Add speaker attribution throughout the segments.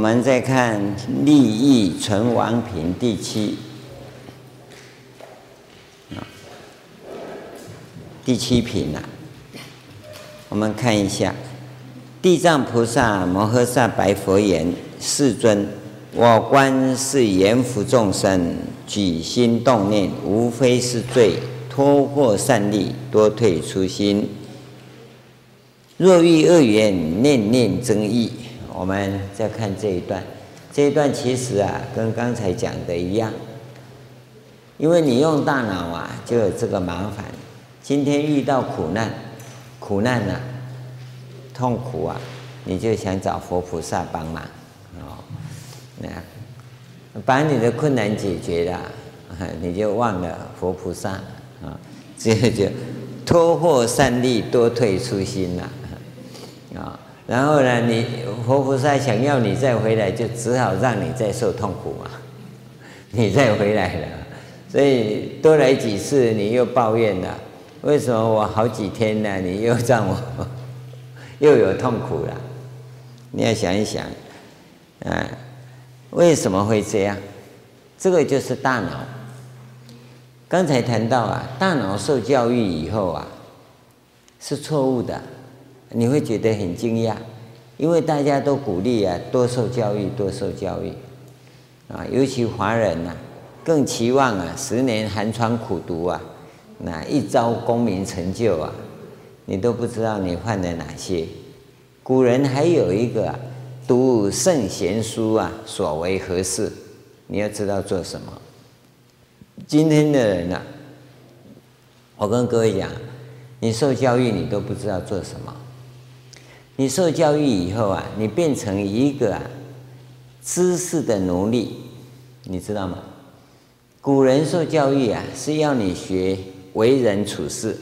Speaker 1: 我们再看《利益存亡品》第七，第七品啊，我们看一下，地藏菩萨摩诃萨白佛言：“世尊，我观是阎浮众生，举心动念，无非是罪，脱获善利，多退初心。若遇恶缘，念念增益。”我们再看这一段，这一段其实啊，跟刚才讲的一样，因为你用大脑啊，就有这个麻烦。今天遇到苦难，苦难呐、啊，痛苦啊，你就想找佛菩萨帮忙哦，那把你的困难解决了，你就忘了佛菩萨啊，这就脱获善利，多退初心了啊。然后呢，你活菩萨想要你再回来，就只好让你再受痛苦嘛。你再回来了，所以多来几次，你又抱怨了。为什么我好几天呢？你又让我 又有痛苦了？你要想一想，啊，为什么会这样？这个就是大脑。刚才谈到啊，大脑受教育以后啊，是错误的。你会觉得很惊讶，因为大家都鼓励啊，多受教育，多受教育，啊，尤其华人呐、更期望啊，十年寒窗苦读啊，那一朝功名成就啊，你都不知道你犯了哪些。古人还有一个啊，读圣贤书啊，所为何事？你要知道做什么。今天的人啊，我跟各位讲，你受教育，你都不知道做什么。你受教育以后啊，你变成一个啊知识的奴隶，你知道吗？古人受教育啊，是要你学为人处事，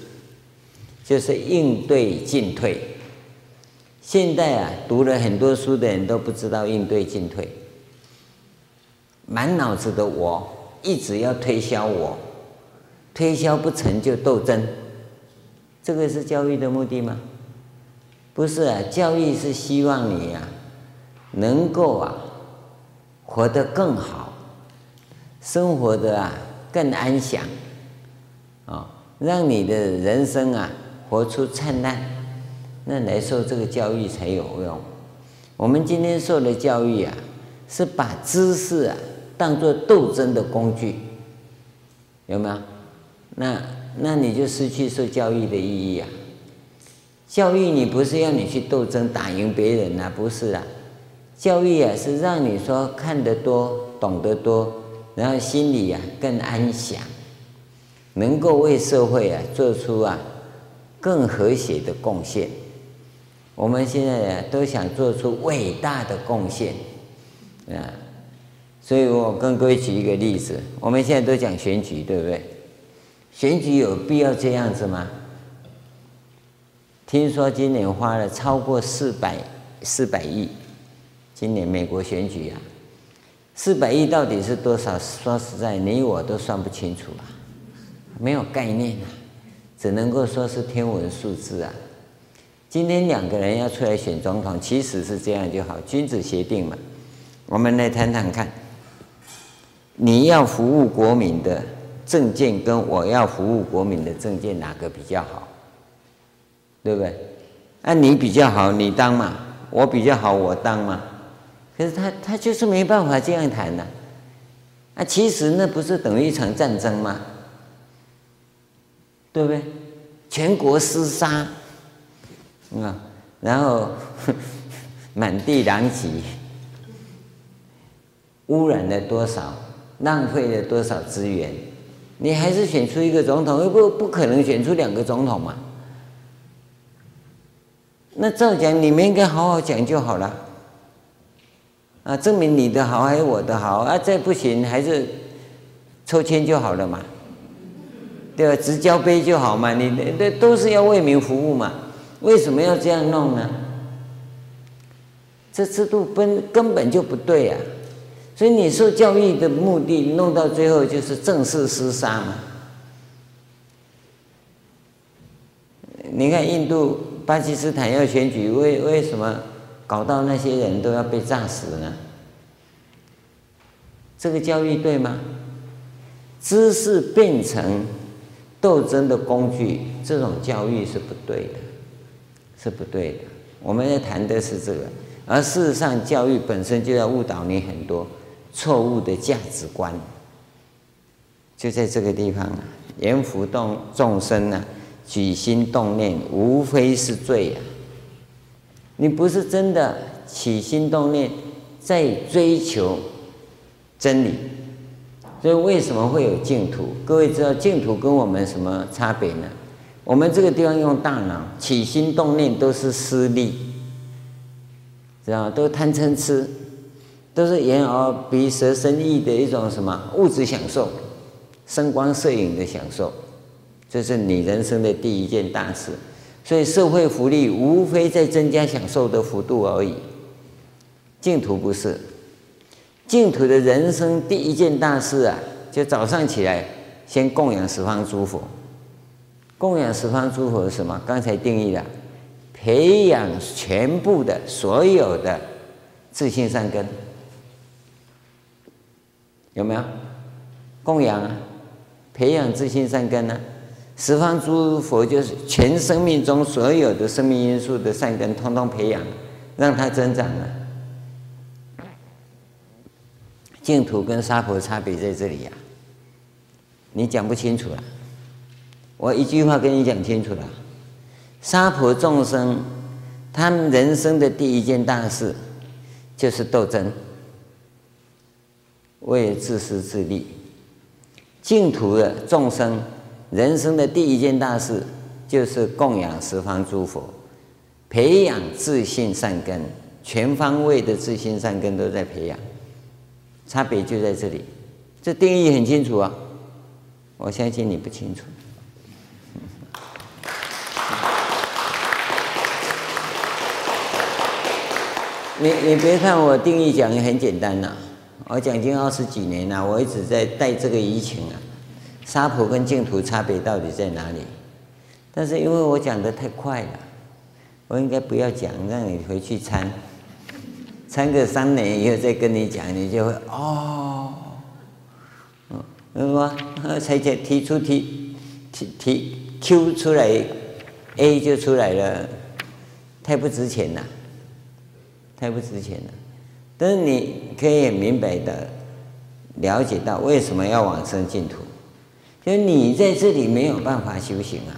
Speaker 1: 就是应对进退。现在啊，读了很多书的人都不知道应对进退，满脑子的我，一直要推销我，推销不成就斗争，这个是教育的目的吗？不是啊，教育是希望你、啊，能够啊，活得更好，生活的啊更安详，啊、让你的人生啊活出灿烂，那来受这个教育才有用。我们今天受的教育啊，是把知识啊当作斗争的工具，有没有？那那你就失去受教育的意义啊。教育你不是要你去斗争打赢别人呐、啊，不是啊，教育啊是让你说看得多、懂得多，然后心里啊更安详，能够为社会啊做出啊更和谐的贡献。我们现在啊都想做出伟大的贡献啊，所以我跟各位举一个例子，我们现在都讲选举，对不对？选举有必要这样子吗？听说今年花了超过四百四百亿，今年美国选举啊，四百亿到底是多少？说实在，你我都算不清楚啊，没有概念啊，只能够说是天文数字啊。今天两个人要出来选总统，其实是这样就好，君子协定嘛。我们来谈谈看，你要服务国民的政见，跟我要服务国民的政见，哪个比较好？对不对？啊，你比较好，你当嘛；我比较好，我当嘛。可是他他就是没办法这样谈呐。啊，其实那不是等于一场战争吗？对不对？全国厮杀，啊，然后 满地狼藉，污染了多少，浪费了多少资源？你还是选出一个总统，又不不可能选出两个总统嘛？那照讲，你们应该好好讲就好了，啊，证明你的好还是我的好啊？再不行，还是抽签就好了嘛，对吧？直交杯就好嘛，你那都是要为民服务嘛，为什么要这样弄呢？这制度根根本就不对啊！所以你受教育的目的，弄到最后就是正式厮杀嘛。你看印度。巴基斯坦要选举，为为什么搞到那些人都要被炸死呢？这个教育对吗？知识变成斗争的工具，这种教育是不对的，是不对的。我们要谈的是这个，而事实上，教育本身就要误导你很多错误的价值观，就在这个地方啊，严浮动众生啊，起心动念，无非是罪啊。你不是真的起心动念在追求真理，所以为什么会有净土？各位知道净土跟我们什么差别呢？我们这个地方用大脑起心动念都是私利，知道？都贪嗔痴，都是眼耳鼻舌身意的一种什么物质享受，声光色影的享受，这是你人生的第一件大事。所以社会福利无非在增加享受的幅度而已，净土不是，净土的人生第一件大事啊，就早上起来先供养十方诸佛，供养十方诸佛是什么？刚才定义了，培养全部的所有的自性善根，有没有？供养啊，培养自性善根呢？十方诸佛就是全生命中所有的生命因素的善根，通通培养，让它增长了。净土跟娑婆差别在这里呀，你讲不清楚了。我一句话跟你讲清楚了。娑婆众生，他们人生的第一件大事就是斗争，为自私自利。净土的众生。人生的第一件大事就是供养十方诸佛，培养自性善根，全方位的自性善根都在培养，差别就在这里，这定义很清楚啊，我相信你不清楚。你你别看我定义讲的很简单呐、啊，我讲经二十几年了、我一直在带这个疫情啊。娑婆跟净土差别到底在哪里？但是因为我讲的太快了，我应该不要讲，让你回去参，参个三年以后再跟你讲，你就会哦，嗯，是吧？才提提出提提提 Q 出来，A 就出来了，太不值钱了，太不值钱了。但是你可以很明白的了解到为什么要往生净土。因为你在这里没有办法修行啊！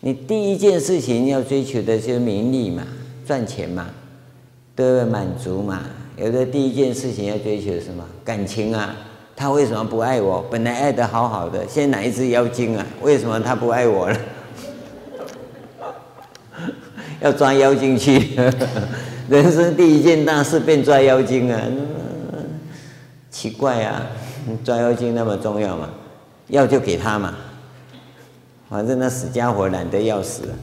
Speaker 1: 你第一件事情要追求的就是名利嘛，赚钱嘛，得满足嘛。有的第一件事情要追求什么？感情啊！他为什么不爱我？本来爱得好好的，现在哪一只妖精啊？为什么他不爱我了？要抓妖精去！人生第一件大事变抓妖精啊！奇怪啊！抓妖精那么重要吗？要就给他嘛，反正那死家伙懒得要死了，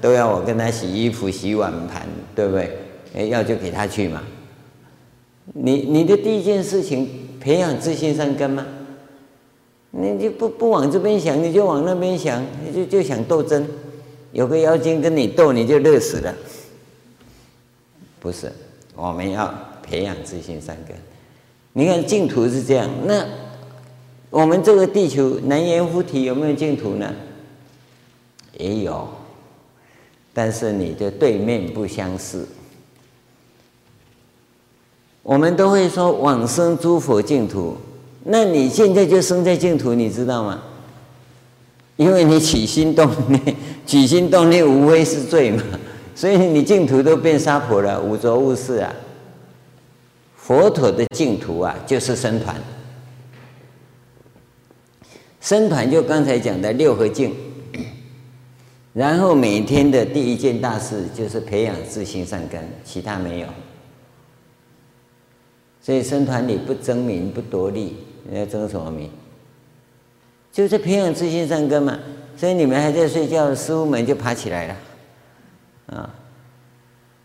Speaker 1: 都要我跟他洗衣服、洗碗盘，对不对？哎，要就给他去嘛。你你的第一件事情培养自性善根吗？你就不不往这边想，你就往那边想，你就就想斗争，有个妖精跟你斗，你就乐死了。不是，我们要培养自性善根。你看净土是这样，那我们这个地球南阎浮提有没有净土呢？也有，但是你的对面不相似。我们都会说往生诸佛净土，那你现在就生在净土，你知道吗？因为你起心动念，起心动念无非是罪嘛，所以你净土都变娑婆了，五浊恶世啊。佛陀的净土啊，就是僧团。僧团就刚才讲的六合敬，然后每天的第一件大事就是培养自性善根，其他没有。所以僧团里不争名不夺利，你要争什么名？就是培养自性善根嘛。所以你们还在睡觉，师父们就爬起来了，啊，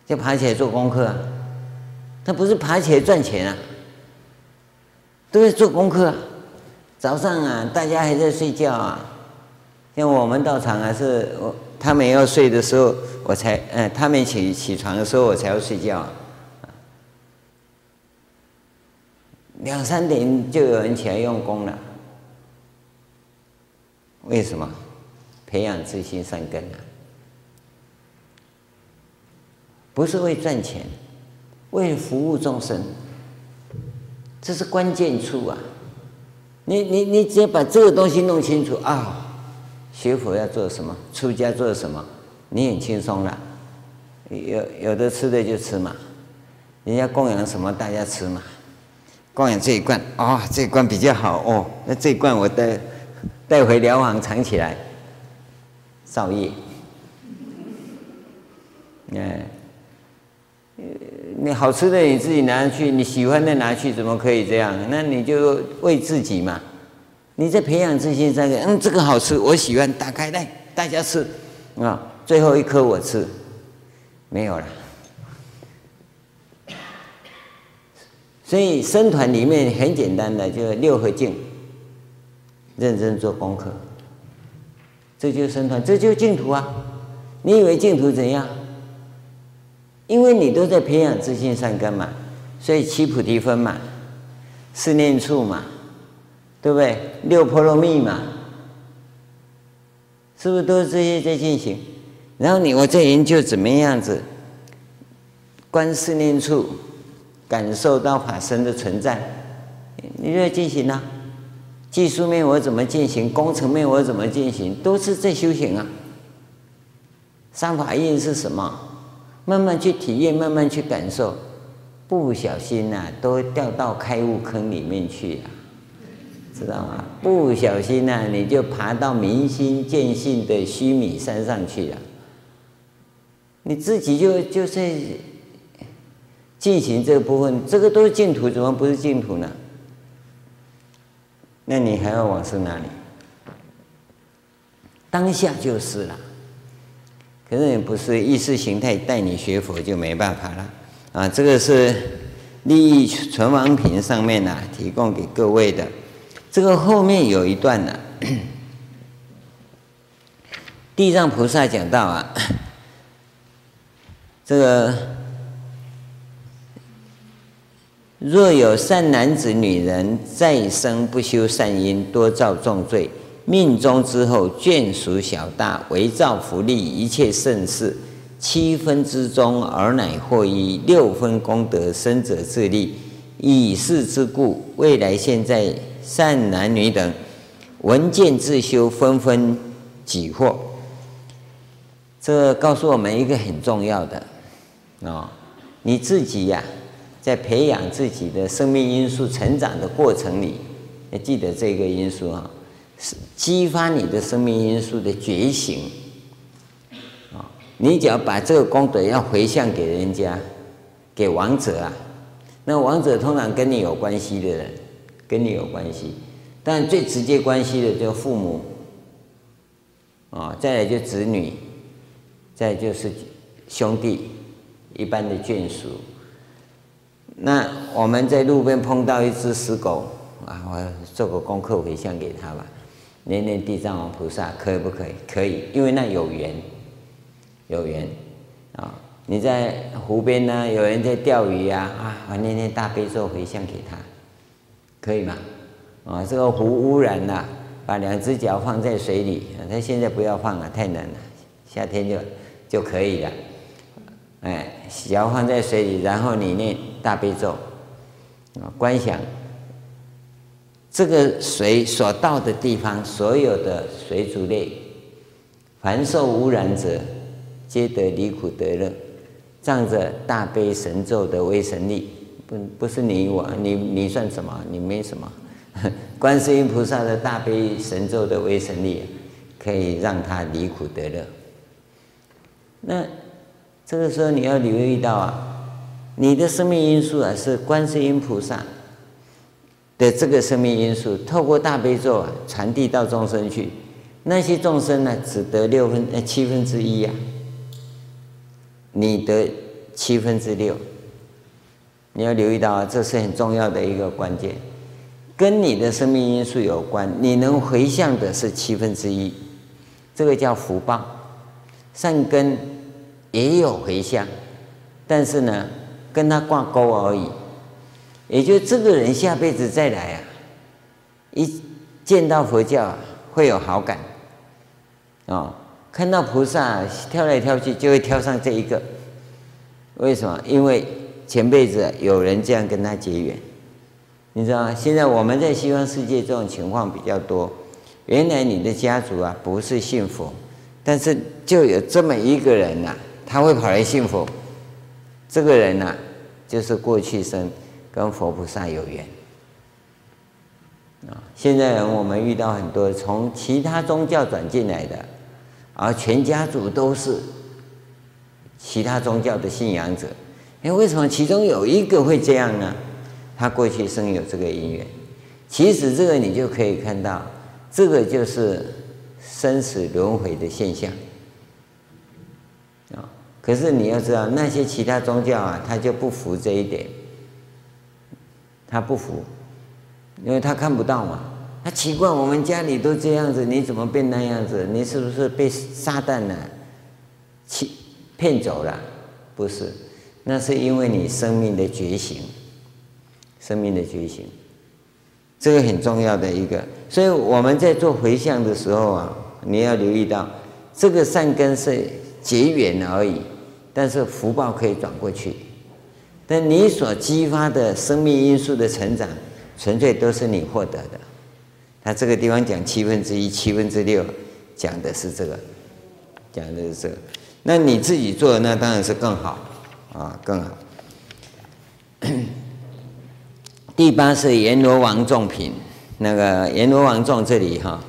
Speaker 1: 就爬起来做功课。他不是爬起来赚钱啊，都在做功课啊。早上啊，大家还在睡觉啊，像我们道场啊，是我他们要睡的时候，我才嗯，他们起起床的时候，我才要睡觉啊。两三点就有人起来用功了。为什么？培养自心善根啊，不是为赚钱，为服务众生，这是关键处啊！你你你只要把这个东西弄清楚啊，学佛要做什么，出家做什么，你很轻松了。有有的吃的就吃嘛，人家供养什么大家吃嘛，供养这一罐啊、哦，这一罐比较好哦，那这一罐我带带回寮房藏起来，造业。哎，你好吃的你自己拿去，你喜欢的拿去，怎么可以这样？那你就为自己嘛，你在培养自信，这个嗯，这个好吃，我喜欢，打开来大家吃啊，最后一颗我吃。没有了，所以僧团里面很简单的，就是六合敬，认真做功课，这就是僧团，这就是净土啊！你以为净土怎样？因为你都在培养自信善根嘛，所以七菩提分嘛，四念处嘛，对不对？六波罗蜜嘛，是不是都是这些在进行？然后你我在研究怎么样子观四念处，感受到法身的存在，你就要进行啊。技术面我怎么进行，工程面我怎么进行，都是在修行啊。三法印是什么？慢慢去体验，慢慢去感受，不小心呐、都掉到开悟坑里面去了，知道吗？不小心呐、你就爬到明心见性的须弥山上去了。你自己就就在进行这个部分，这个都是净土，怎么不是净土呢？那你还要往生哪里？当下就是了。可是你不是意识形态带你学佛就没办法了啊！这个是利益存亡品上面呢、提供给各位的。这个后面有一段呢、地藏菩萨讲到啊。这个若有善男子、女人再生不修善因，多造重罪，命终之后眷属小大，为造福利一切盛事，七分之中尔乃获益，六分功德生者自利。以是之故，未来现在善男女等闻见自修，纷纷己获。这告诉我们一个很重要的。哦，你自己呀、在培养自己的生命因素成长的过程里，要记得这个因素啊，是激发你的生命因素的觉醒。啊，你只要把这个功德要回向给人家，给亡者啊，那亡者通常跟你有关系的人，跟你有关系，但最直接关系的就父母，啊，再来就子女，再就是兄弟。一般的眷属，那我们在路边碰到一只死狗啊，我做个功课回向给他吧，念念地藏王菩萨，可以不可以？可以，因为那有缘，有缘啊！你在湖边呢，有人在钓鱼啊，啊，我念念大悲咒回向给他，可以吗？啊，这个湖污染了，把两只脚放在水里，他现在不要放了，太冷了，夏天就就可以了。哎，脚放在水里，然后你念大悲咒，啊，观想这个水所到的地方，所有的水族类，凡受污染者，皆得离苦得乐，仗着大悲神咒的威神力，不不是你我，你你算什么？你没什么，观世音菩萨的大悲神咒的威神力，可以让他离苦得乐。那。这个时候你要留意到啊，你的生命因素啊是观世音菩萨的这个生命因素，透过大悲咒啊传递到众生去，那些众生呢只得六分呃七分之一呀，你得七分之六，你要留意到啊，这是很重要的一个关键，跟你的生命因素有关，你能回向的是七分之一，这个叫福报，善根。也有回向，但是呢，跟它挂钩而已。也就这个人下辈子再来啊，一见到佛教，会有好感，哦，看到菩萨跳来跳去就会跳上这一个，为什么？因为前辈子有人这样跟他结缘，你知道吗？现在我们在西方世界这种情况比较多，原来你的家族啊不是信佛，但是就有这么一个人呐、啊，他会跑来信佛，这个人呐、就是过去生跟佛菩萨有缘啊！现在我们遇到很多从其他宗教转进来的，而全家族都是其他宗教的信仰者。哎，为什么其中有一个会这样呢？他过去生有这个因缘。其实这个你就可以看到，这个就是生死轮回的现象啊。可是你要知道，那些其他宗教啊，他就不服这一点，他不服，因为他看不到嘛。他奇怪，我们家里都这样子，你怎么变那样子？你是不是被撒旦呢欺骗走了？不是，那是因为你生命的觉醒，生命的觉醒，这个很重要的一个。所以我们在做回向的时候啊，你要留意到，这个善根是结缘而已。但是福报可以转过去，那你所激发的生命因素的成长，纯粹都是你获得的。他这个地方讲七分之一、七分之六，讲的是这个，讲的是这个。那你自己做的那当然是更好啊，更好。第八是阎罗王众品，那个阎罗王众这里哈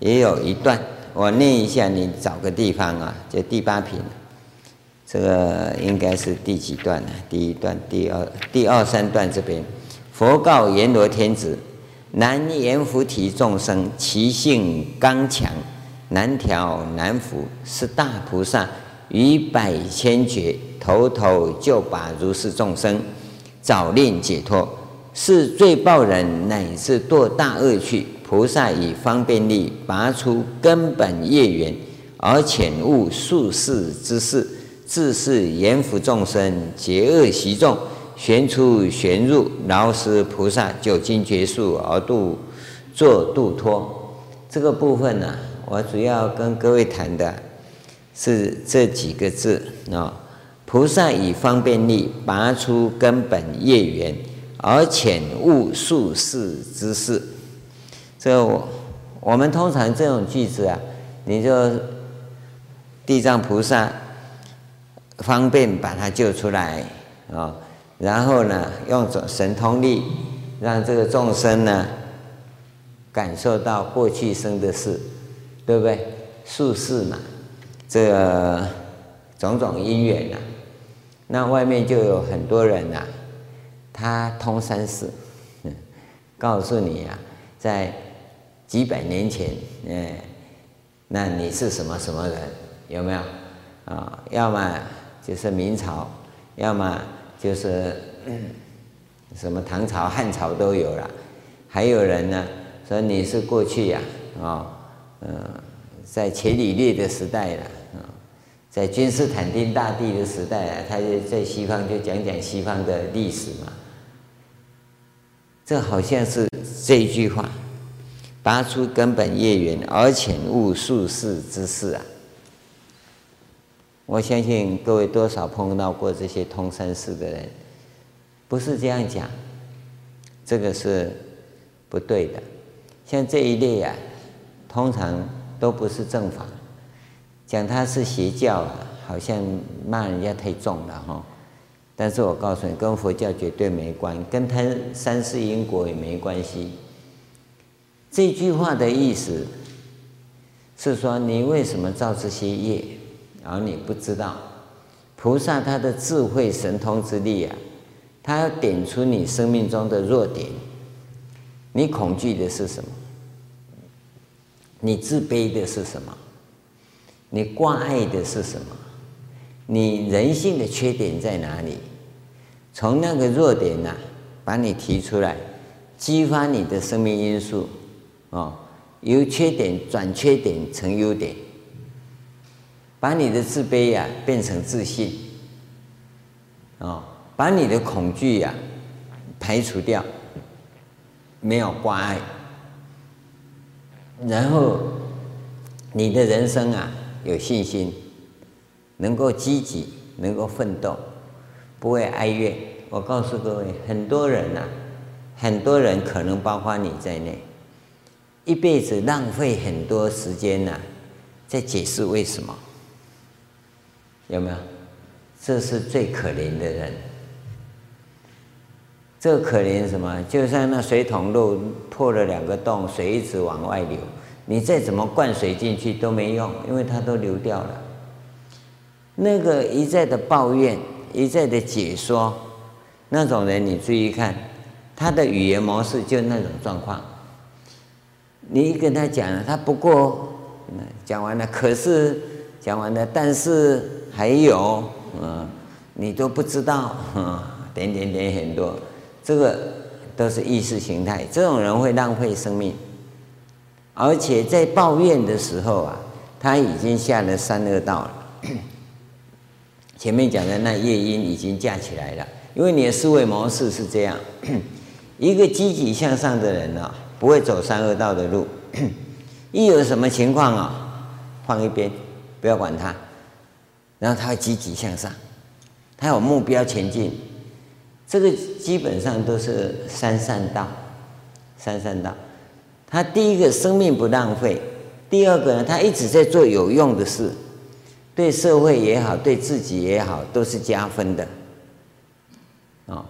Speaker 1: 也有一段，我念一下，你找个地方啊，就第八品。这个应该是第几段呢？第一段、第二、第二三段这边，佛告阎罗天子：南阎浮提众生，其性刚强，难调难伏，是大菩萨于百千劫，头头就把如是众生早令解脱，是罪报人乃至堕大恶趣。菩萨以方便力拔出根本业缘，而遣悟数世之事。自是阎浮众生结恶习众，旋出旋入，饶施菩萨久经劫数而度作度脱。这个部分呢、我主要跟各位谈的是这几个字啊。菩萨以方便力拔出根本业缘，而遣悟宿世之事。这我我们通常这种句子啊，你就地藏菩萨。方便把他救出来啊，然后呢，用神通力让这个众生呢感受到过去生的事，对不对？宿世嘛，这个种种因缘呐，那外面就有很多人呐，他通三世，告诉你啊，在几百年前，哎，那你是什么什么人？有没有啊？要么。就是明朝，要么就是什么唐朝、汉朝都有了。还有人呢说你是过去呀，啊，嗯，在伽利略的时代了，啊，在君士坦丁大帝的时代啊，他就在西方就讲讲西方的历史嘛。这好像是这一句话，拔出根本业缘，而遣悟术士之事啊。我相信各位多少碰到过这些通三世的人，不是这样讲，这个是不对的。像这一类啊，通常都不是正法，讲他是邪教啊，好像骂人家太重了哈。但是我告诉你，跟佛教绝对没关，跟他三世因果也没关系。这句话的意思是说，你为什么造这些业？而你不知道，菩萨他的智慧神通之力啊，他要点出你生命中的弱点。你恐惧的是什么？你自卑的是什么？你挂碍的是什么？你人性的缺点在哪里？从那个弱点呐、把你提出来，激发你的生命因素，哦，由缺点转缺点成优点。把你的自卑呀、变成自信，啊、哦，把你的恐惧呀、排除掉，没有挂碍，然后你的人生啊有信心，能够积极，能够奋斗，不会哀怨。我告诉各位，很多人呐、很多人可能包括你在内，一辈子浪费很多时间呐、在解释为什么，有没有？这是最可怜的人。这可怜什么？就像那水桶漏破了两个洞，水一直往外流，你再怎么灌水进去都没用，因为它都流掉了。那个一再的抱怨，一再的解说，那种人你注意看，他的语言模式就那种状况。你一跟他讲，他不过讲完了，可是讲完了，但是还有，嗯，你都不知道，嗯，点点点很多。这个都是意识形态，这种人会浪费生命，而且在抱怨的时候啊，他已经下了三恶道了。前面讲的那夜莺已经架起来了，因为你的思维模式是这样，一个积极向上的人啊，不会走三恶道的路，一有什么情况啊，放一边，不要管他，然后他会积极向上，他有目标前进。这个基本上都是三善道，三善道。他第一个生命不浪费，第二个呢，他一直在做有用的事，对社会也好，对自己也好，都是加分的。哦，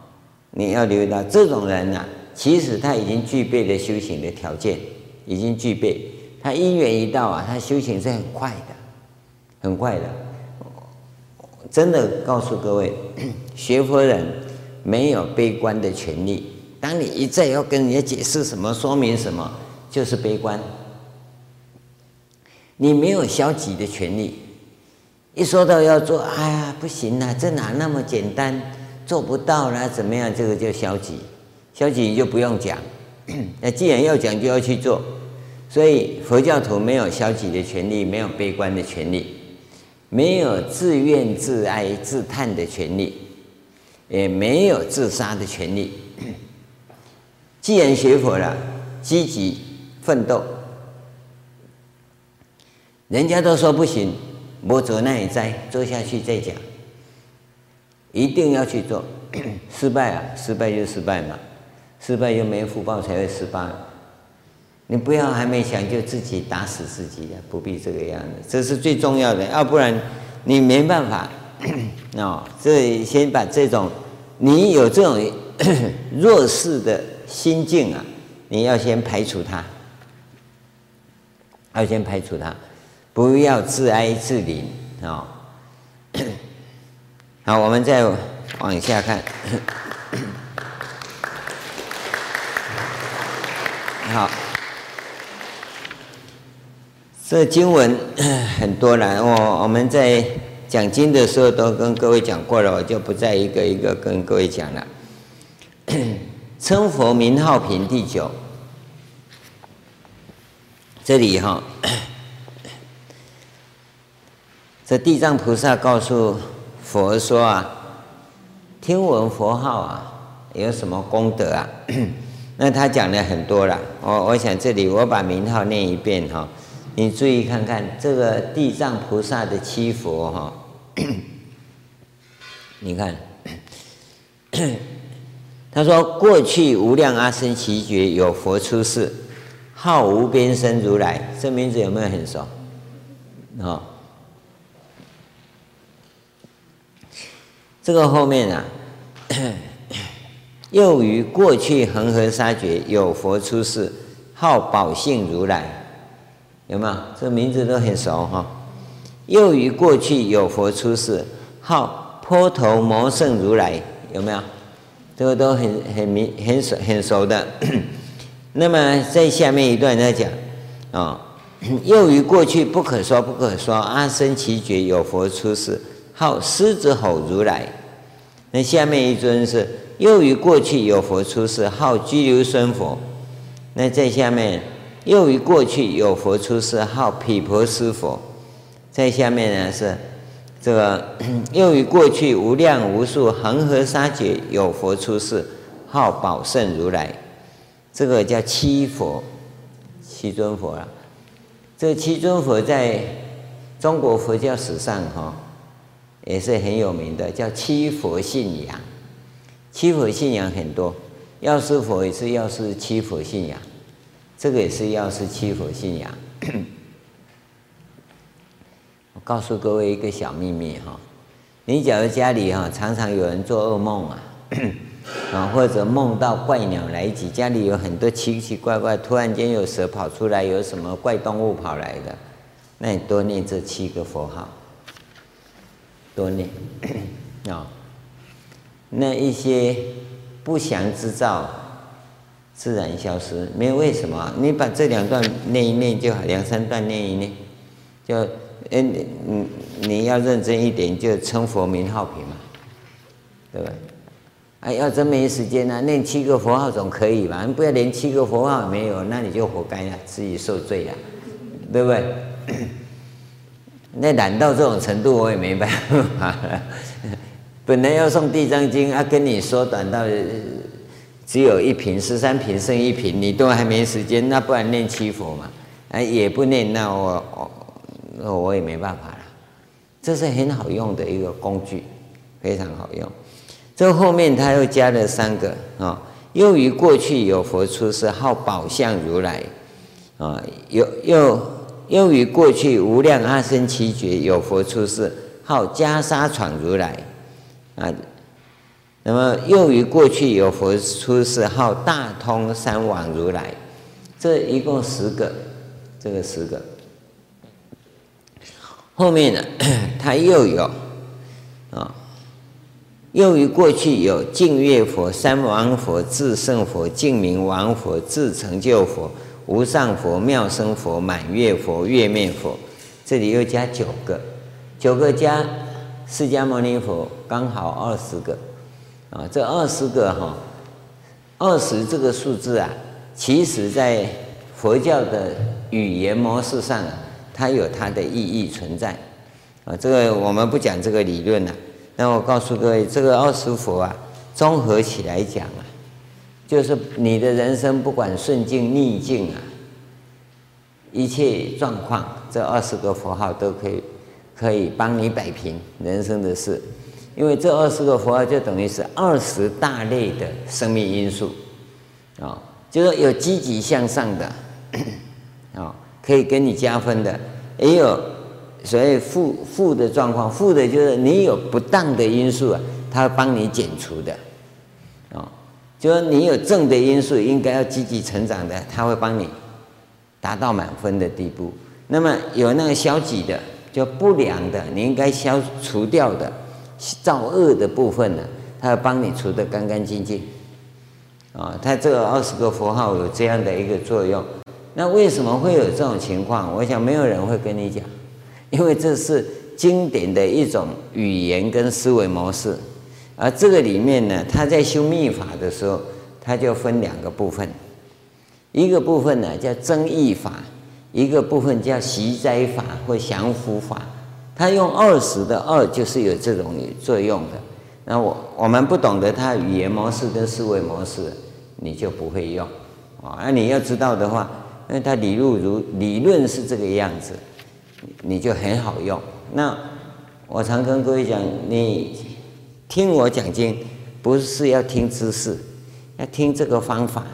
Speaker 1: 你要留意到这种人呢、啊，其实他已经具备了修行的条件，已经具备。他因缘一到啊，他修行是很快的，很快的。真的告诉各位，学佛人。没有悲观的权利。当你一再要跟人家解释什么、说明什么，就是悲观。你没有消极的权利。一说到要做，哎呀，不行啦，这哪那么简单，做不到啦，怎么样？这个叫消极。消极你就不用讲。那既然要讲，就要去做。所以佛教徒没有消极的权利，没有悲观的权利，没有自怨自哀自叹的权利。也没有自杀的权利。既然学佛了，积极奋斗。人家都说不行，我走那也在做下去再讲。一定要去做，失败啊，失败就失败嘛，失败又没福报才会失败。你不要还没想就自己打死自己啊，不必这个样子，这是最重要的，要不然你没办法。哦，所以先把这种你有这种 弱势的心境啊，你要先排除它，要先排除它，不要自哀自怜啊。好，我们再往下看。好，这经文 很多了，我我们在。讲经的时候都跟各位讲过了，我就不再一个一个跟各位讲了。称佛名号品第九，这里哈，这地藏菩萨告诉佛说啊，听闻佛号啊，有什么功德啊？那他讲了很多了，我我想这里我把名号念一遍哈。你注意看看这个地藏菩萨的七佛哈，你看，他说过去无量阿僧祇劫有佛出世，号无边身如来，这名字有没有很熟？啊，这个后面啊，又于过去恒河沙劫有佛出世，号宝性如来。有没有？这名字都很熟哈。又于过去有佛出世，号波头摩圣如来，有没有？这个都很很明很熟很熟的。那么在下面一段在讲啊，又于过去不可说不可说阿僧祇劫有佛出世，号狮子吼如来。那下面一尊是又于过去有佛出世，号拘留孙佛。那在下面。又于过去有佛出世，号毗婆尸佛，在下面呢是这个。又于过去无量无数恒河沙劫有佛出世，号宝胜如来，这个叫七佛，七尊佛了。这七尊佛在中国佛教史上哈，也是很有名的，叫七佛信仰。七佛信仰很多，药师佛也是药师七佛信仰，这个也是药师七佛信仰。我告诉各位一个小秘密哈，你假如家里哈常常有人做噩梦啊，啊或者梦到怪鸟来袭，家里有很多奇奇怪怪，突然间有蛇跑出来，有什么怪动物跑来的，那你多念这七个佛号，多念啊。那一些不祥之兆自然消失，没有为什么？你把这两段念一念就好，两三段念一念，就哎你你要认真一点，就称佛名号品嘛，对不对？哎，要真没时间呢，念七个佛号总可以吧？你不要连七个佛号也没有，那你就活该了，自己受罪了，对不对？那懒到这种程度，我也没办法了。本来要诵《地藏经》，啊，跟你缩短到只有一瓶，十三瓶剩一瓶，你都还没时间，那不然念七佛嘛？啊，也不念，那我我我也没办法了。这是很好用的一个工具，非常好用。这后面他又加了三个啊，又于过去有佛出世，号宝相如来啊，又又又于过去无量阿僧祇劫有佛出世，号袈裟闯如来。啊，那么又于过去有佛出世，号大通三王如来，这一共十个，这个十个。后面呢，他又有啊，又于过去有净月佛、三王佛、至圣佛、净明王佛、至成就佛、无上佛、妙生佛、满月佛、月面佛，这里又加九个，九个加。释迦牟尼佛刚好二十个，啊，这二十个哈，二十这个数字啊，其实在佛教的语言模式上，它有它的意义存在，啊，这个我们不讲这个理论了。那我告诉各位，这个二十佛啊，综合起来讲啊，就是你的人生不管顺境逆境啊，一切状况，这二十个佛号都可以。可以帮你摆平人生的事，因为这二十个佛号就等于是二十大类的生命因素，啊，就是有积极向上的，啊，可以给你加分的，也有所谓负负的状况，负的就是你有不当的因素啊，它会帮你减除的，啊，就是你有正的因素，应该要积极成长的，它会帮你达到满分的地步。那么有那个消极的。就不良的，你应该消除掉的造恶的部分呢，他要帮你除得干干净净。啊，他这个二十个佛号有这样的一个作用。那为什么会有这种情况？我想没有人会跟你讲，因为这是经典的一种语言跟思维模式。而这个里面呢，他在修密法的时候，他就分两个部分，一个部分呢叫增益法。一个部分叫息灾法或降伏法，他用二十的二就是有这种作用的。那我我们不懂得它语言模式跟思维模式，你就不会用啊。那你要知道的话，因为它理论如理论是这个样子，你就很好用。那我常跟各位讲，你听我讲经，不是要听知识，要听这个方法。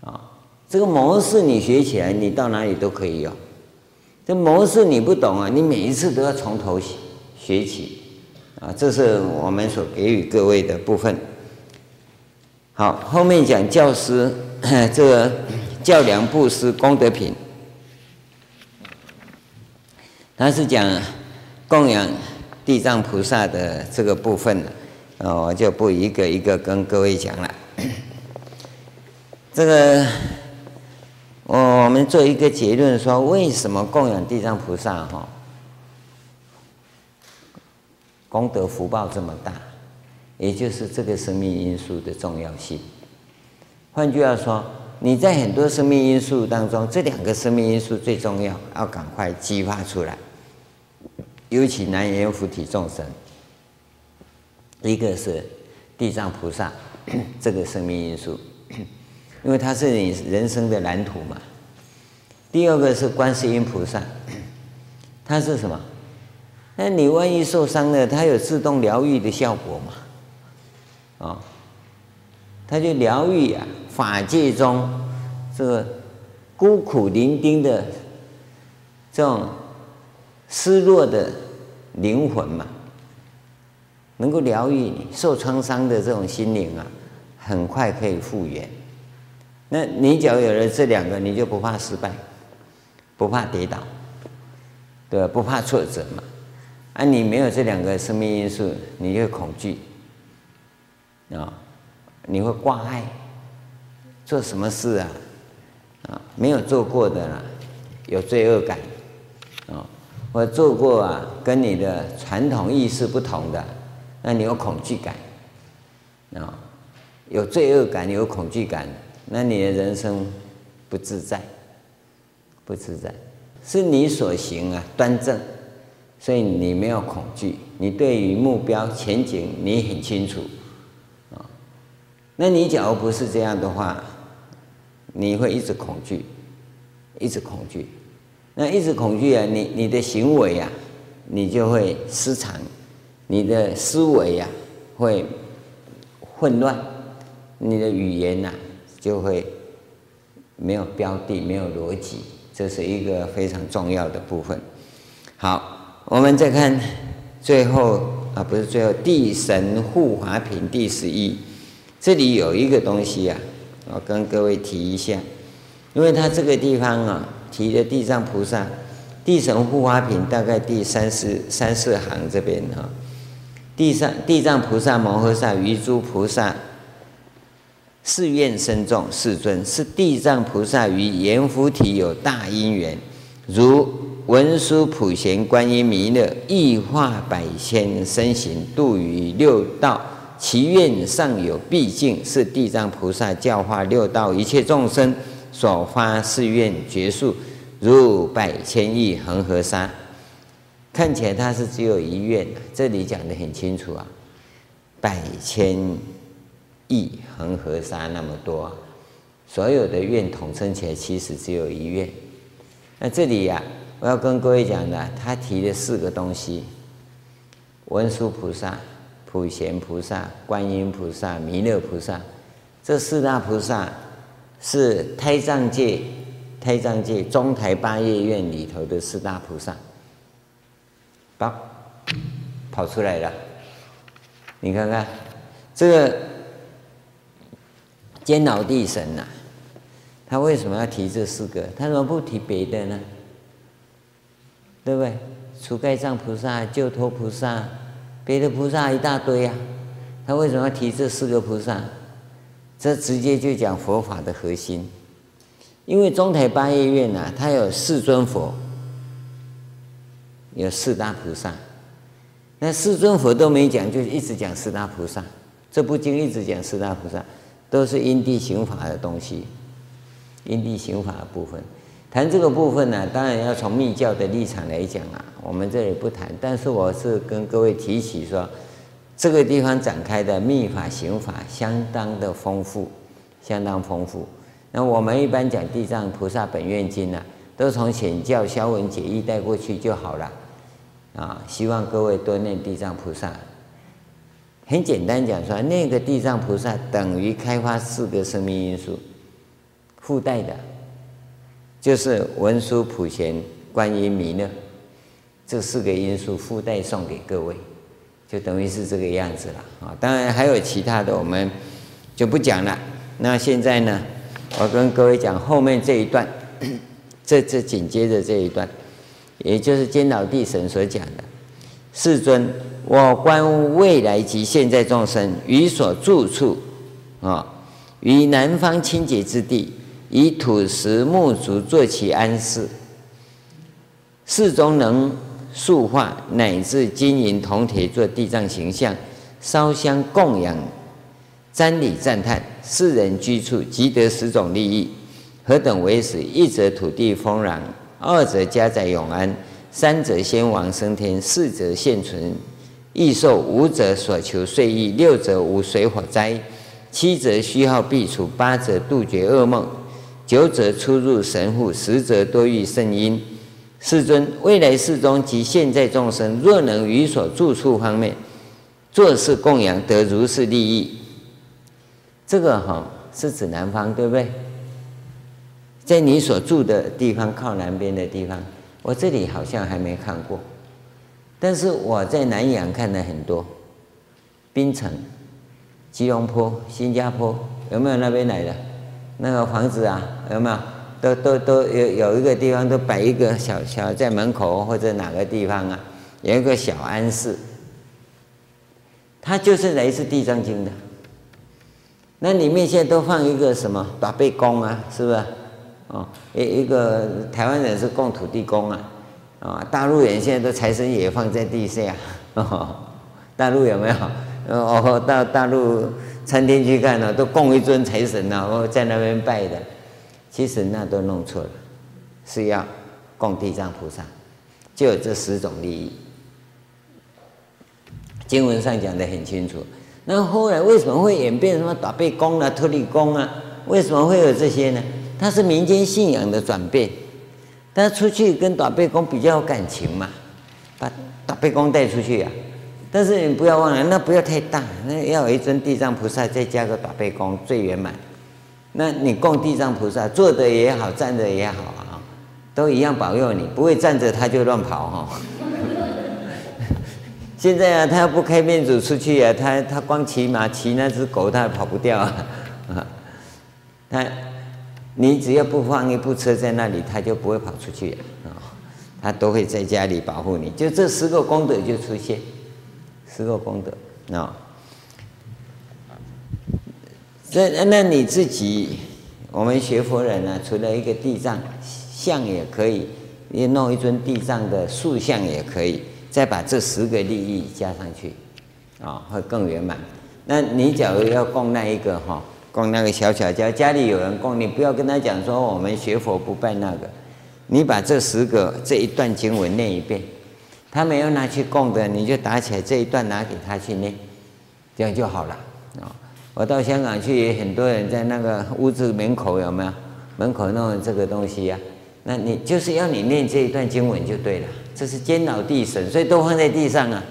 Speaker 1: 啊这个模式你学起来，你到哪里都可以用。这模式你不懂啊，你每一次都要从头学起啊，这是我们所给予各位的部分。好，后面讲教师，这个教粮布施功德品，他是讲供养地藏菩萨的这个部分啊，我就不一个一个跟各位讲了。这个。我们做一个结论说，为什么供养地藏菩萨哈，功德福报这么大，也就是这个生命因素的重要性。换句话说，你在很多生命因素当中，这两个生命因素最重要，要赶快激发出来。尤其南阎浮提众生，一个是地藏菩萨，这个生命因素，因为它是你人生的蓝图嘛。第二个是观世音菩萨，它是什么？那你万一受伤了，它有自动疗愈的效果嘛？啊，它就疗愈啊，法界中这个孤苦伶仃的这种失落的灵魂嘛。能够疗愈你受创伤的这种心灵啊，很快可以复原。那你只要有了这两个，你就不怕失败，不怕跌倒，对？不怕挫折嘛。啊，你没有这两个生命因素，你就恐惧啊，你会挂碍，做什么事啊啊，没有做过的啦，有罪恶感啊，或做过啊，跟你的传统意识不同的。那你有恐惧感，啊，有罪恶感，有恐惧感，那你的人生不自在，不自在，是你所行啊端正，所以你没有恐惧，你对于目标前景你很清楚，啊，那你假如不是这样的话，你会一直恐惧，一直恐惧，那一直恐惧啊，你你的行为啊，你就会失常。你的思维呀会混乱，你的语言呐就会没有标的、没有逻辑，这是一个非常重要的部分。好，我们再看最后啊，不是最后，地神护法品第十一，这里有一个东西啊，我跟各位提一下，因为它这个地方啊提的地藏菩萨地神护法品大概第三四三四行这边哈。地上地藏菩萨摩诃萨与诸菩萨誓愿深重世尊，是地藏菩萨与阎浮提有大因缘，如文殊普贤观音弥勒，亦化百千身形度于六道，其愿尚有毕竟，是地藏菩萨教化六道一切众生所发誓愿绝数，如百千亿恒河沙。看起来它是只有一愿，这里讲得很清楚啊，百千亿恒河沙那么多，所有的愿统称起来其实只有一愿。那这里呀、我要跟各位讲的，他提的四个东西：文殊菩萨、普贤菩萨、观音菩萨、弥勒菩萨，这四大菩萨是胎藏界、胎藏界中台八业院里头的四大菩萨。跑出来了，你看看这个坚牢地神呐、他为什么要提这四个？他怎么不提别的呢？对不对？除盖藏菩萨、救脱菩萨，别的菩萨一大堆啊，他为什么要提这四个菩萨？这直接就讲佛法的核心，因为中台八业院呐，它有四尊佛。有四大菩萨，那四尊佛都没讲，就一直讲四大菩萨。这部经一直讲四大菩萨，都是因地行法的东西，因地行法的部分。谈这个部分呢，当然要从密教的立场来讲啊，我们这里不谈。但是我是跟各位提起说，这个地方展开的密法行法相当的丰富，相当丰富。那我们一般讲《地藏菩萨本愿经》呢，都从显教消文解义带过去就好了。啊，希望各位多念地藏菩萨。很简单讲说，那个地藏菩萨等于开发四个生命因素，附带的，就是文殊、普贤、观音、弥勒这四个因素附带送给各位，就等于是这个样子了啊。当然还有其他的，我们就不讲了。那现在呢，我跟各位讲后面这一段，这这紧接着这一段。也就是坚牢地神所讲的，世尊，我观未来及现在众生于所住处，啊，于南方清洁之地，以土石木竹作其安室，室中能塑化乃至金银铜铁做地藏形象，烧香供养，瞻礼赞叹，世人居处即得十种利益。何等为十？一则土地丰壤。二则家宅永安，三则先王升天，四则现存益寿，五者所求遂意，六则无水火灾，七则虚耗毕除，八则杜绝恶梦，九则出入神户，十则多遇圣因。世尊，未来世中及现在众生，若能于所住处方面作是供养，得如是利益。这个哈是指南方，对不对？在你所住的地方靠南边的地方，我这里好像还没看过，但是我在南洋看了很多，槟城、吉隆坡、新加坡，有没有那边来的？那个房子啊，有没有？都都都有有一个地方都摆一个小小在门口或者哪个地方啊，有一个小安室，它就是来自《地藏经》的。那里面现在都放一个什么大悲公啊，是不是？哦，一一个台湾人是供土地公啊，啊，大陆人现在都财神爷放在地下，哦，大陆有没有？哦，到大陆餐厅去看呢，都供一尊财神呢，我在那边拜的，其实那都弄错了，是要供地藏菩萨，就有这十种利益，经文上讲的很清楚。那后来为什么会演变什么打背功啊、土地功啊？为什么会有这些呢？它是民间信仰的转变。他出去跟打背公比较有感情嘛，把打背公带出去啊。但是你不要忘了，那不要太大，那要有一尊地藏菩萨，再加个打背公最圆满。那你供地藏菩萨，坐着也好，站着也好啊，都一样保佑你，不会站着他就乱跑哈。现在啊，他要不开面祖出去啊，他他光骑马骑那只狗，他跑不掉。啊，他 你只要不放一部车在那里，他就不会跑出去啊。他都会在家里保护你，就这十个功德就出现，十个功德啊。那那你自己，我们学佛人呢，除了一个地藏像也可以，你弄一尊地藏的塑像也可以。再把这十个利益加上去，啊，会更圆满。那你假如要供那一个哈，供那个小小家，家里有人供，你不要跟他讲说我们学佛不拜那个，你把这十个这一段经文念一遍，他没有拿去供的，你就打起来这一段拿给他去念，这样就好了啊。我到香港去，很多人在那个屋子门口有没有？门口弄这个东西呀、那你就是要你念这一段经文就对了。这是坚牢地神，所以都放在地上啊。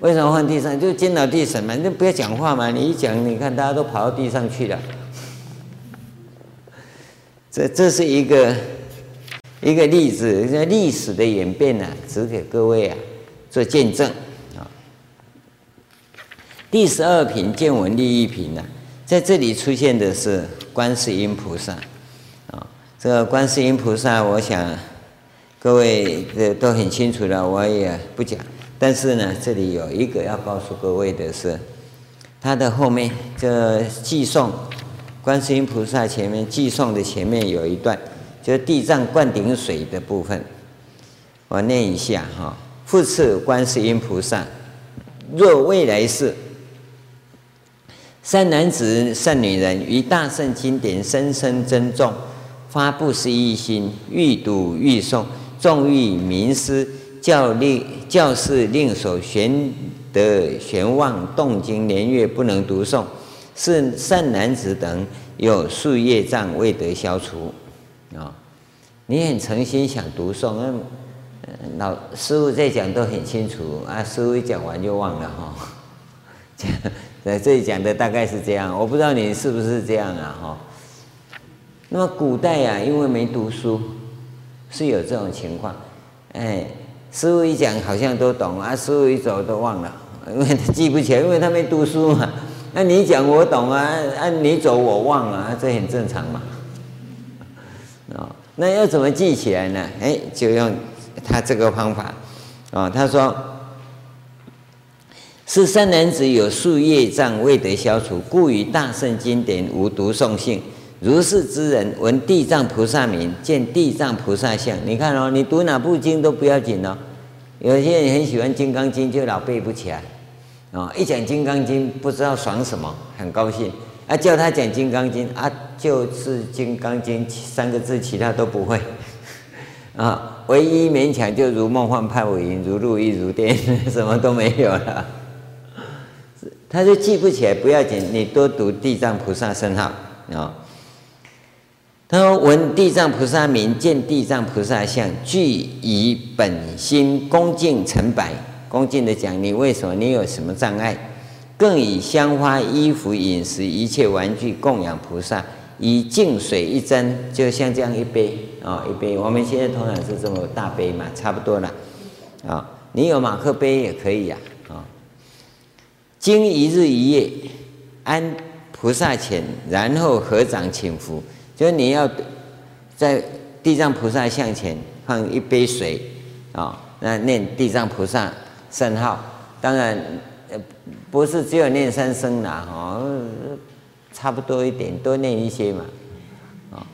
Speaker 1: 为什么放地上？就见到地神嘛，你就不要讲话嘛。你一讲，你看大家都跑到地上去了。这这是一个一个例子，历史的演变呢、啊，指给各位啊做见证啊。第十二品见闻利益品呢，在这里出现的是观世音菩萨啊。这个观世音菩萨，我想。各位这都很清楚了，我也不讲。但是呢，这里有一个要告诉各位的是，它的后面这寄送，观世音菩萨前面寄送的前面有一段，就是地藏灌顶水的部分。我念一下哈：复次，观世音菩萨，若未来世，善男子、善女人，于大圣经典深深珍重，发布施一心，欲读欲诵。纵欲明师教令教士令所玄德玄望动经年月不能读诵，是善男子等有数业障未得消除啊！你很诚心想读诵，嗯老师傅在讲都很清楚啊，师傅一讲完就忘了哈。讲 在这里讲的大概是这样，我不知道你是不是这样啊哈。那么古代呀、啊，因为没读书。是有这种情况，哎，师父一讲好像都懂啊，师父一走都忘了，因为他记不起来，因为他没读书嘛。那你讲我懂啊，按你走我忘了，这很正常嘛。哦，那要怎么记起来呢？哎，就用他这个方法。哦，他说是善男子有数业障未得消除，故于大圣经典无读诵性。如是之人闻地藏菩萨名，见地藏菩萨相。你看哦，你读哪部经都不要紧哦。有些人很喜欢《金刚经》，就老背不起来啊。一讲《金刚经》，不知道爽什么，很高兴啊。叫他讲《金刚经》啊，就是《金刚经》三个字，其他都不会啊。唯一勉强就如梦幻泡影，如露亦如电，什么都没有了。他就记不起来不要紧，你多读地藏菩萨圣号啊。他说：闻地藏菩萨名，见地藏菩萨相，具以本心恭敬诚白。恭敬的讲，你为什么？你有什么障碍？更以香花、衣服、饮食一切玩具供养菩萨，以净水一针，就像这样一杯啊，一杯。我们现在通常是这么大杯嘛，差不多了啊。你有马克杯也可以呀啊。经一日一夜安菩萨前，然后合掌请福，就是你要在地藏菩萨像前放一杯水啊，那念地藏菩萨。圣号，当然，呃不是只有念三声啦，哈，差不多一点，多念一些嘛，啊，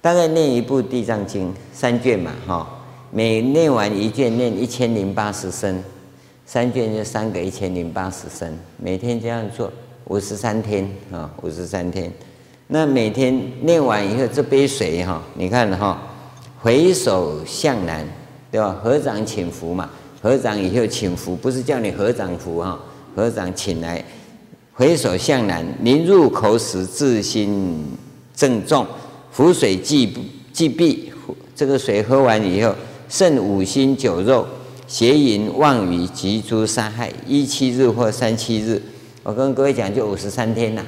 Speaker 1: 大概念一部《地藏经》三卷嘛，哈，每念完一卷念一千零八十声，三卷就三个一千零八十声，每天这样做五十三天啊，五十三天，那每天念完以后，这杯水哈，你看哈，回首向南，对吧？合掌请福嘛。合掌以后请福，不是叫你合掌福哈，合掌请来，回首向南，临入口时自心正重，福水既既毕，这个水喝完以后，胜五辛酒肉邪淫妄语及诸杀害，一七日或三七日，我跟各位讲，就五十三天呐，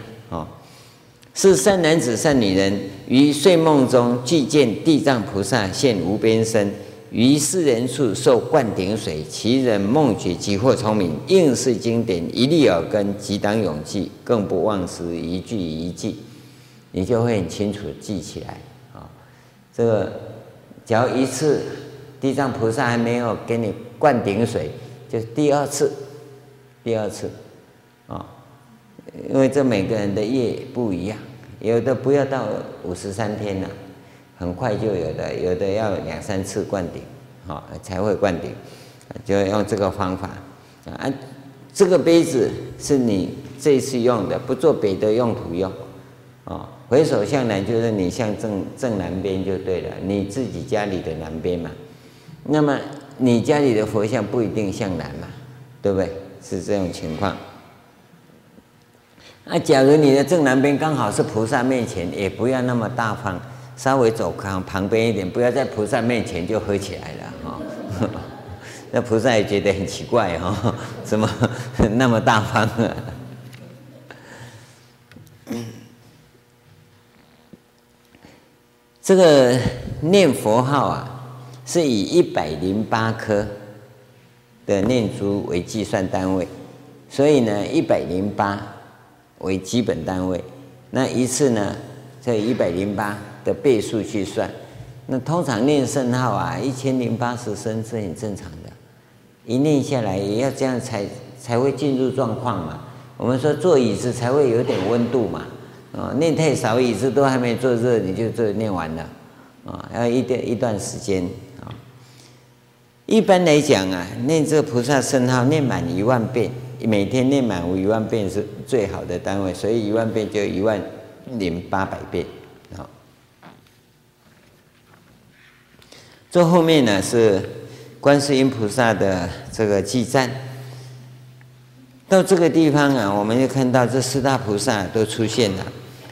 Speaker 1: 是善男子善女人于睡梦中具见地藏菩萨现无边身。于世人处受灌顶水，其人梦觉即获聪明，应是经典一粒耳根，即当永记，更不忘失一句一记，你就会很清楚记起来啊。这个，只要一次地藏菩萨还没有给你灌顶水，就第二次，第二次，因为这每个人的业不一样，有的不要到五十三天了。很快就有的，有的要两三次灌顶，好才会灌顶，就用这个方法啊。这个杯子是你这次用的，不做别的用途用。啊，回首向南就是你向正正南边就对了，你自己家里的南边嘛。那么你家里的佛像不一定向南嘛，对不对？是这种情况。那假如你的正南边刚好是菩萨面前，也不要那么大方。稍微走开旁边一点，不要在菩萨面前就喝起来了哈。那菩萨也觉得很奇怪哈，怎么 那么大方啊？这个念佛号啊，是以一百零八颗的念珠为计算单位，所以呢，一百零八为基本单位。那一次呢，这一百零八。的倍数去算，那通常念圣号啊，一千零八十声是很正常的，一念下来也要这样才才会进入状况嘛。我们说坐椅子才会有点温度嘛，啊，念太少椅子都还没坐热，你就这念完了，啊，要一段一段时间啊。一般来讲啊，念这个菩萨圣号念满一万遍，每天念满一万遍是最好的单位，所以一万遍就一万零八百遍啊。这后面呢是观世音菩萨的这个记赞。到这个地方啊，我们就看到这四大菩萨都出现了。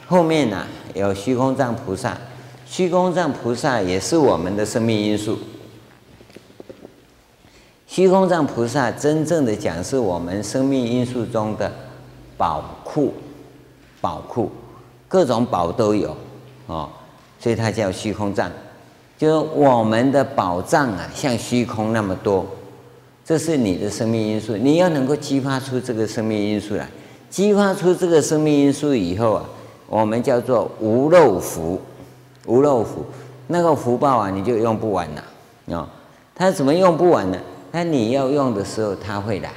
Speaker 1: 后面呢有虚空藏菩萨，虚空藏菩萨也是我们的生命因素。虚空藏菩萨真正的讲是我们生命因素中的宝库，宝库各种宝都有哦，所以它叫虚空藏。就是我们的宝藏啊，像虚空那么多，这是你的生命因素。你要能够激发出这个生命因素来，激发出这个生命因素以后啊，我们叫做无漏福，无漏福，那个福报啊，你就用不完了哦。它怎么用不完呢？那你要用的时候，它会来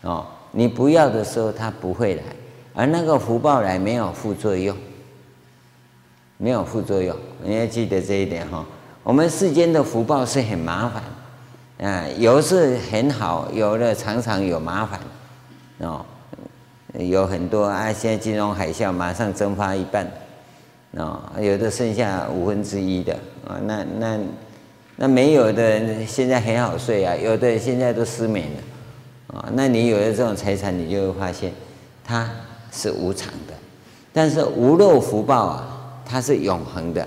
Speaker 1: 哦；你不要的时候，它不会来。而那个福报来，没有副作用。没有副作用，你要记得这一点哈。我们世间的福报是很麻烦，啊，有是很好，有的常常有麻烦，哦，有很多啊。现在金融海啸马上蒸发一半，哦，有的剩下五分之一的啊。那那那没有的现在很好睡啊，有的现在都失眠了，啊，那你有了这种财产，你就会发现它是无常的。但是无漏福报啊，它是永恒的，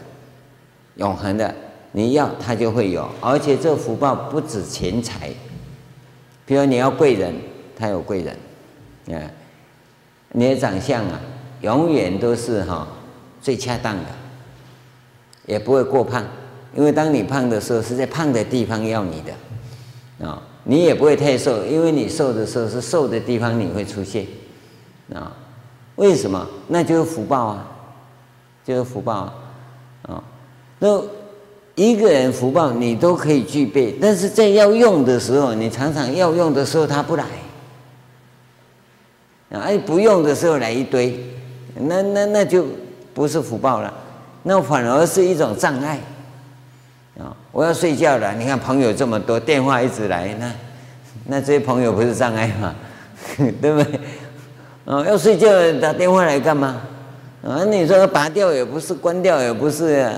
Speaker 1: 永恒的，你要它就会有，而且这福报不止钱财，比如你要贵人，他有贵人，啊，你的长相啊，永远都是哈最恰当的，也不会过胖，因为当你胖的时候，是在胖的地方要你的，啊，你也不会太瘦，因为你瘦的时候是瘦的地方你会出现，啊。为什么？那就是福报啊，就是福报啊，啊，那一个人福报你都可以具备，但是在要用的时候，你常常要用的时候他不来，啊，哎，不用的时候来一堆，那那那就不是福报了，那反而是一种障碍，我要睡觉了，你看朋友这么多，电话一直来，那那这些朋友不是障碍吗？对不对？哦，要睡觉打电话来干嘛？啊，你说拔掉也不是，关掉也不是，啊，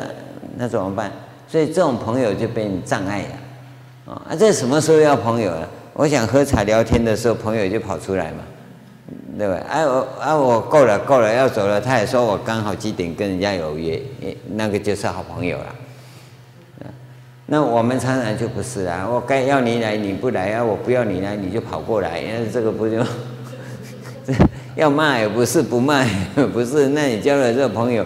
Speaker 1: 那怎么办？所以这种朋友就变障碍了。啊，在什么时候要朋友了？我想喝茶聊天的时候，朋友就跑出来嘛，对吧？哎，我啊，我够了够了，要走了。他也说我刚好几点跟人家有约，那个就是好朋友了。那我们常常就不是啊，我该要你来你不来啊，我不要你来你就跑过来，那这个不就？要骂也不是，不骂 不是，那你交了这个朋友，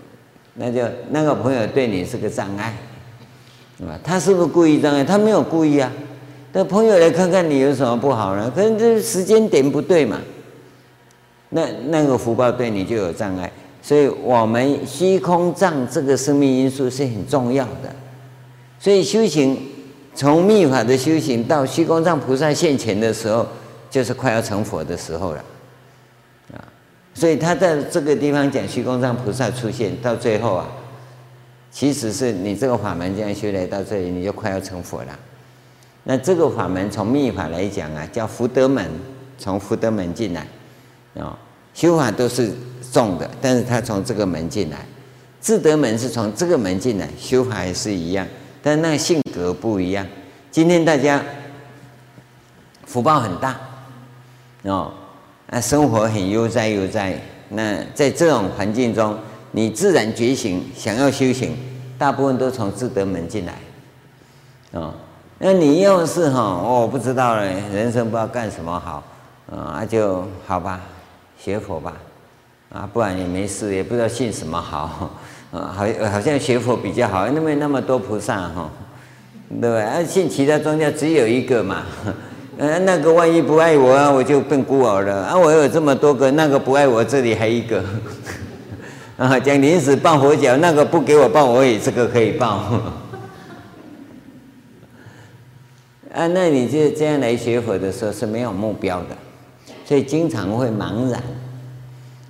Speaker 1: 那就那个朋友对你是个障碍，是吧？他是不是故意障碍？他没有故意啊。那朋友来看看你有什么不好呢？可是这时间点不对嘛。那那个福报对你就有障碍，所以我们虚空藏这个生命因素是很重要的。所以修行从密法的修行到虚空藏菩萨现前的时候，就是快要成佛的时候了。啊所以他在这个地方讲虚空藏菩萨出现，到最后啊，其实是你这个法门这样修来到这里，你就快要成佛了。那这个法门从密法来讲啊，叫福德门，从福德门进来啊，修法都是重的，但是他从这个门进来，智德门是从这个门进来，修法也是一样，但那个性格不一样。今天大家福报很大哦。那生活很悠哉悠哉，那在这种环境中，你自然觉醒，想要修行，大部分都从自德门进来，哦，那你要是哈，我不知道了，人生不知道干什么好，啊，那就好吧，学佛吧，啊，不然也没事，也不知道信什么好，啊，好，好像学佛比较好，因为那么多菩萨哈，对吧？啊，信其他宗教只有一个嘛。嗯，那个万一不爱我啊，我就变孤儿了啊！我有这么多个，那个不爱我，这里还一个 啊！讲临时抱佛脚，那个不给我抱，我也这个可以抱 啊！那你就这样来学佛的时候是没有目标的，所以经常会茫然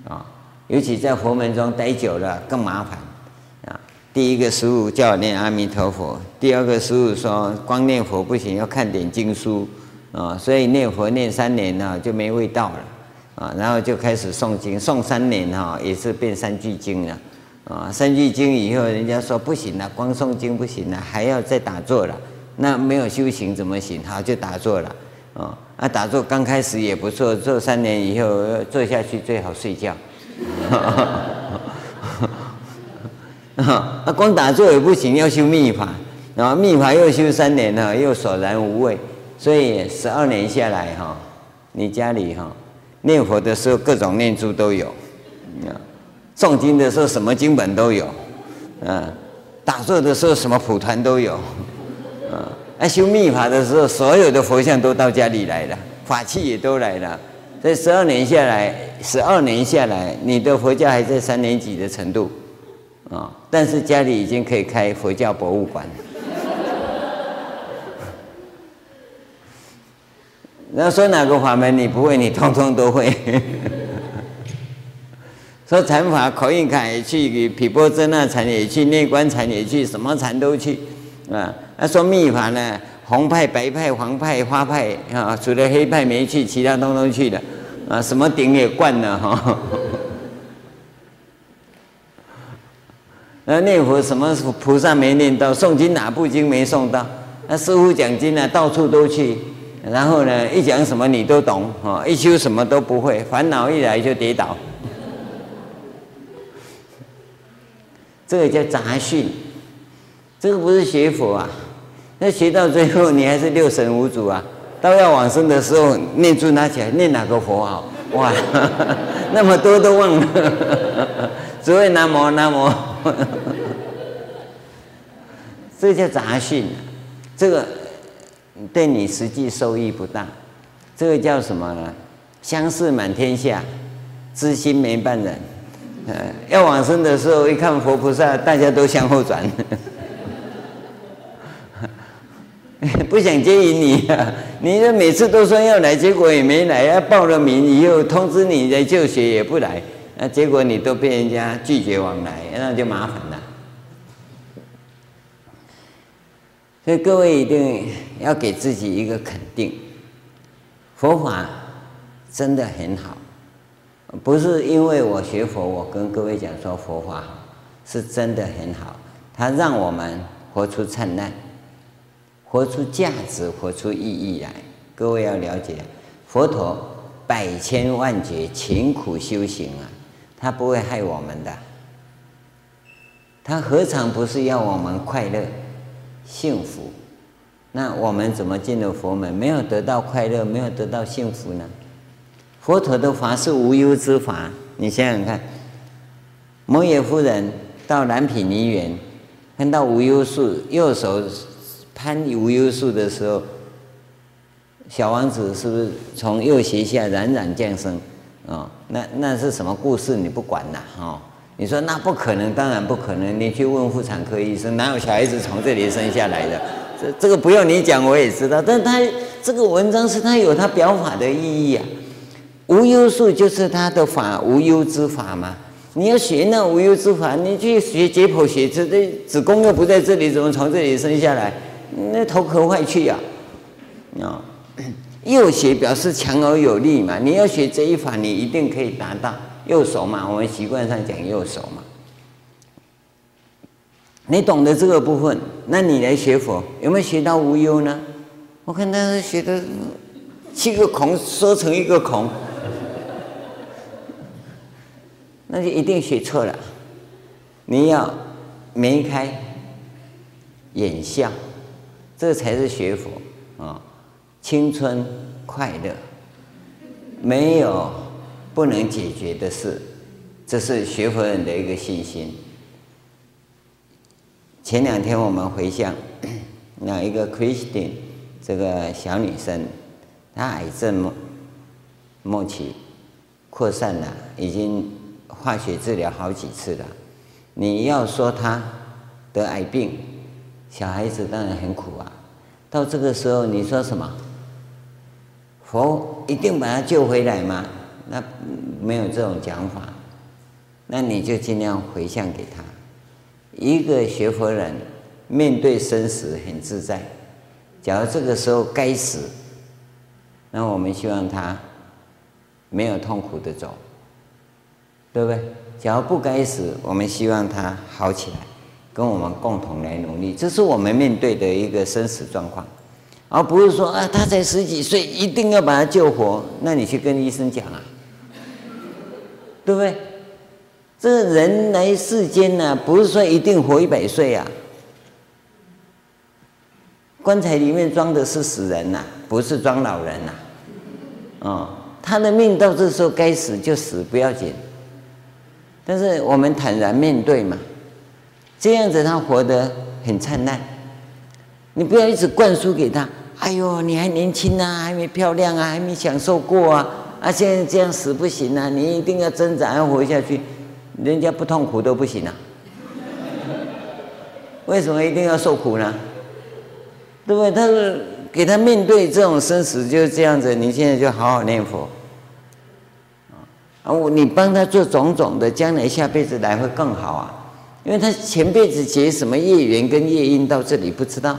Speaker 1: 啊！尤其在佛门中待久了更麻烦！第一个师父叫我念阿弥陀佛，第二个师父说光念佛不行，要看点经书。啊，所以念佛念三年呢，就没味道了，啊，然后就开始诵经，诵三年哈，也是变三句经了，啊，三句经以后，人家说不行了，光诵经不行了，还要再打坐了，那没有修行怎么行？好，就打坐了，啊，啊，打坐刚开始也不错，做三年以后坐下去最好睡觉，啊，光打坐也不行，要修密法，然后密法又修三年了，又索然无味。所以十二年下来哈，你家里哈念佛的时候各种念珠都有，啊，诵经的时候什么经本都有，啊，打坐的时候什么蒲团都有，啊，啊修密法的时候所有的佛像都到家里来了，法器也都来了。这十二年下来，十二年下来，你的佛教还在三年级的程度，啊，但是家里已经可以开佛教博物馆。然后说哪个法门你不会，你通通都会。说禅法，口印卡也去，毗波遮那禅也去，内观禅也去，什么禅都去啊。那说密法呢，红派、白派、黄派、花派啊，除了黑派没去，其他通通去了啊。什么顶也灌了哈。那念佛什么菩萨没念到，诵经哪部经没诵到？那师父讲经呢，到处都去。然后呢，一讲什么你都懂，哦，一修什么都不会，烦恼一来就跌倒。这个叫杂训，这个不是学佛啊。那学到最后，你还是六神无主啊。到要往生的时候，念珠拿起来，念哪个佛好？哇，那么多都忘了，只会南无南无。这叫杂讯，这个对你实际收益不大。这个叫什么呢？相似满天下，知心没半人。呃要往生的时候，一看佛菩萨，大家都向后转，不想接引你啊！你这每次都说要来，结果也没来，要报了名以后通知你来就学也不来，那结果你都被人家拒绝往来，那就麻烦了。所以各位一定要给自己一个肯定，佛法真的很好，不是因为我学佛，我跟各位讲说佛法，是真的很好，它让我们活出灿烂，活出价值，活出意义来。各位要了解，佛陀百千万劫勤苦修行啊，他不会害我们的，他何尝不是要我们快乐？幸福，那我们怎么进入佛门？没有得到快乐，没有得到幸福呢？佛陀的法是无忧之法，你想想看，摩耶夫人到蓝毗尼园，看到无忧树，右手攀无忧树的时候，小王子是不是从右胁下冉冉降生？哦，那那是什么故事？你不管了哈。哦你说那不可能，当然不可能。你去问妇产科医生，哪有小孩子从这里生下来的？这这个不用你讲，我也知道。但他这个文章是他有他表法的意义啊。无忧术就是他的法，无忧之法嘛。你要学那无忧之法，你去学解剖学，这这子宫又不在这里，怎么从这里生下来？那头壳坏去呀！啊，右学表示强而有力嘛。你要学这一法，你一定可以达到。右手嘛，我们习惯上讲右手嘛。你懂得这个部分，那你来学佛有没有学到无忧呢？我看他学的七个孔说成一个孔，那就一定学错了。你要眉开眼笑，这才是学佛啊！青春快乐，没有。不能解决的事，这是学佛人的一个信心。前两天我们回向，那一个 Christine 这个小女生，她癌症末末期扩散了，已经化学治疗好几次了。你要说她得癌病，小孩子当然很苦啊。到这个时候，你说什么？佛一定把他救回来吗？那没有这种讲法，那你就尽量回向给他。一个学佛人面对生死很自在。假如这个时候该死，那我们希望他没有痛苦的走，对不对？假如不该死，我们希望他好起来，跟我们共同来努力。这是我们面对的一个生死状况，而不是说啊，他才十几岁，一定要把他救活。那你去跟医生讲啊。对不对？这人来世间呢、不是说一定活一百岁啊。棺材里面装的是死人呐、不是装老人呐、啊。哦，他的命到这时候该死就死，不要紧。但是我们坦然面对嘛，这样子他活得很灿烂。你不要一直灌输给他，哎呦，你还年轻啊，还没漂亮啊，还没享受过啊。啊，现在这样死不行啊！你一定要挣扎，要活下去。人家不痛苦都不行啊！为什么一定要受苦呢？对不对？他是给他面对这种生死就是这样子。你现在就好好念佛啊！我你帮他做种种的，将来下辈子来会更好啊！因为他前辈子结什么业缘跟业因到这里不知道。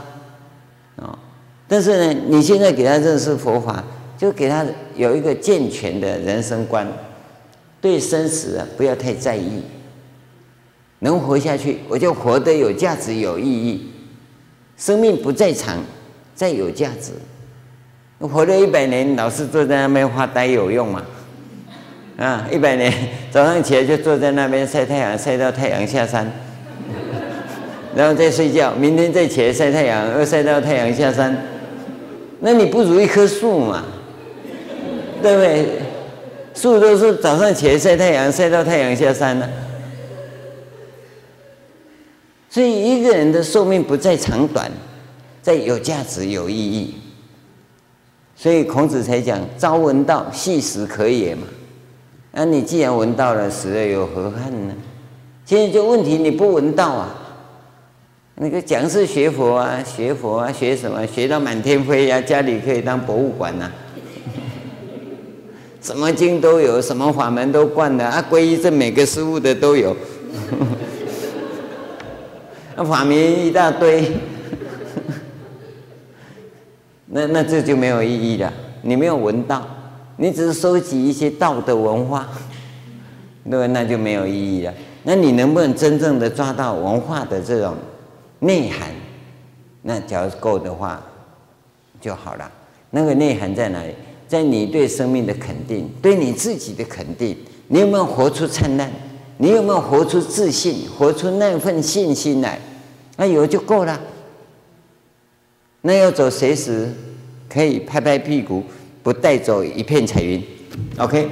Speaker 1: 但是呢，你现在给他认识佛法。就给他有一个健全的人生观，对生死啊不要太在意，能活下去我就活得有价值有意义，生命不在长，再有价值，活了一百年，老是坐在那边发呆有用吗？啊，一百年早上起来就坐在那边晒太阳，晒到太阳下山，然后再睡觉，明天再起来晒太阳，又晒到太阳下山，那你不如一棵树嘛，对不对？树都是早上起来晒太阳，晒到太阳下山了。所以一个人的寿命不在长短，在有价值、有意义。所以孔子才讲：“朝闻道，夕死可也嘛。”那你既然闻到了，死了有何憾呢？现在就问题，你不闻道啊？那个讲是学佛啊，学佛啊，学什么？学到满天飞呀，家里可以当博物馆呐、什么经都有，什么法门都惯的啊，皈依这每个师父的都有。那 法名一大堆。那那这就没有意义了。你没有闻道，你只是收集一些道的文化，对，那就没有意义了。那你能不能真正的抓到文化的这种内涵？那只要够的话就好了。那个内涵在哪里？在你对生命的肯定，对你自己的肯定。你有没有活出灿烂？你有没有活出自信？活出那份信心来？那有就够了。那要走，随时可以拍拍屁股，不带走一片彩云。OK。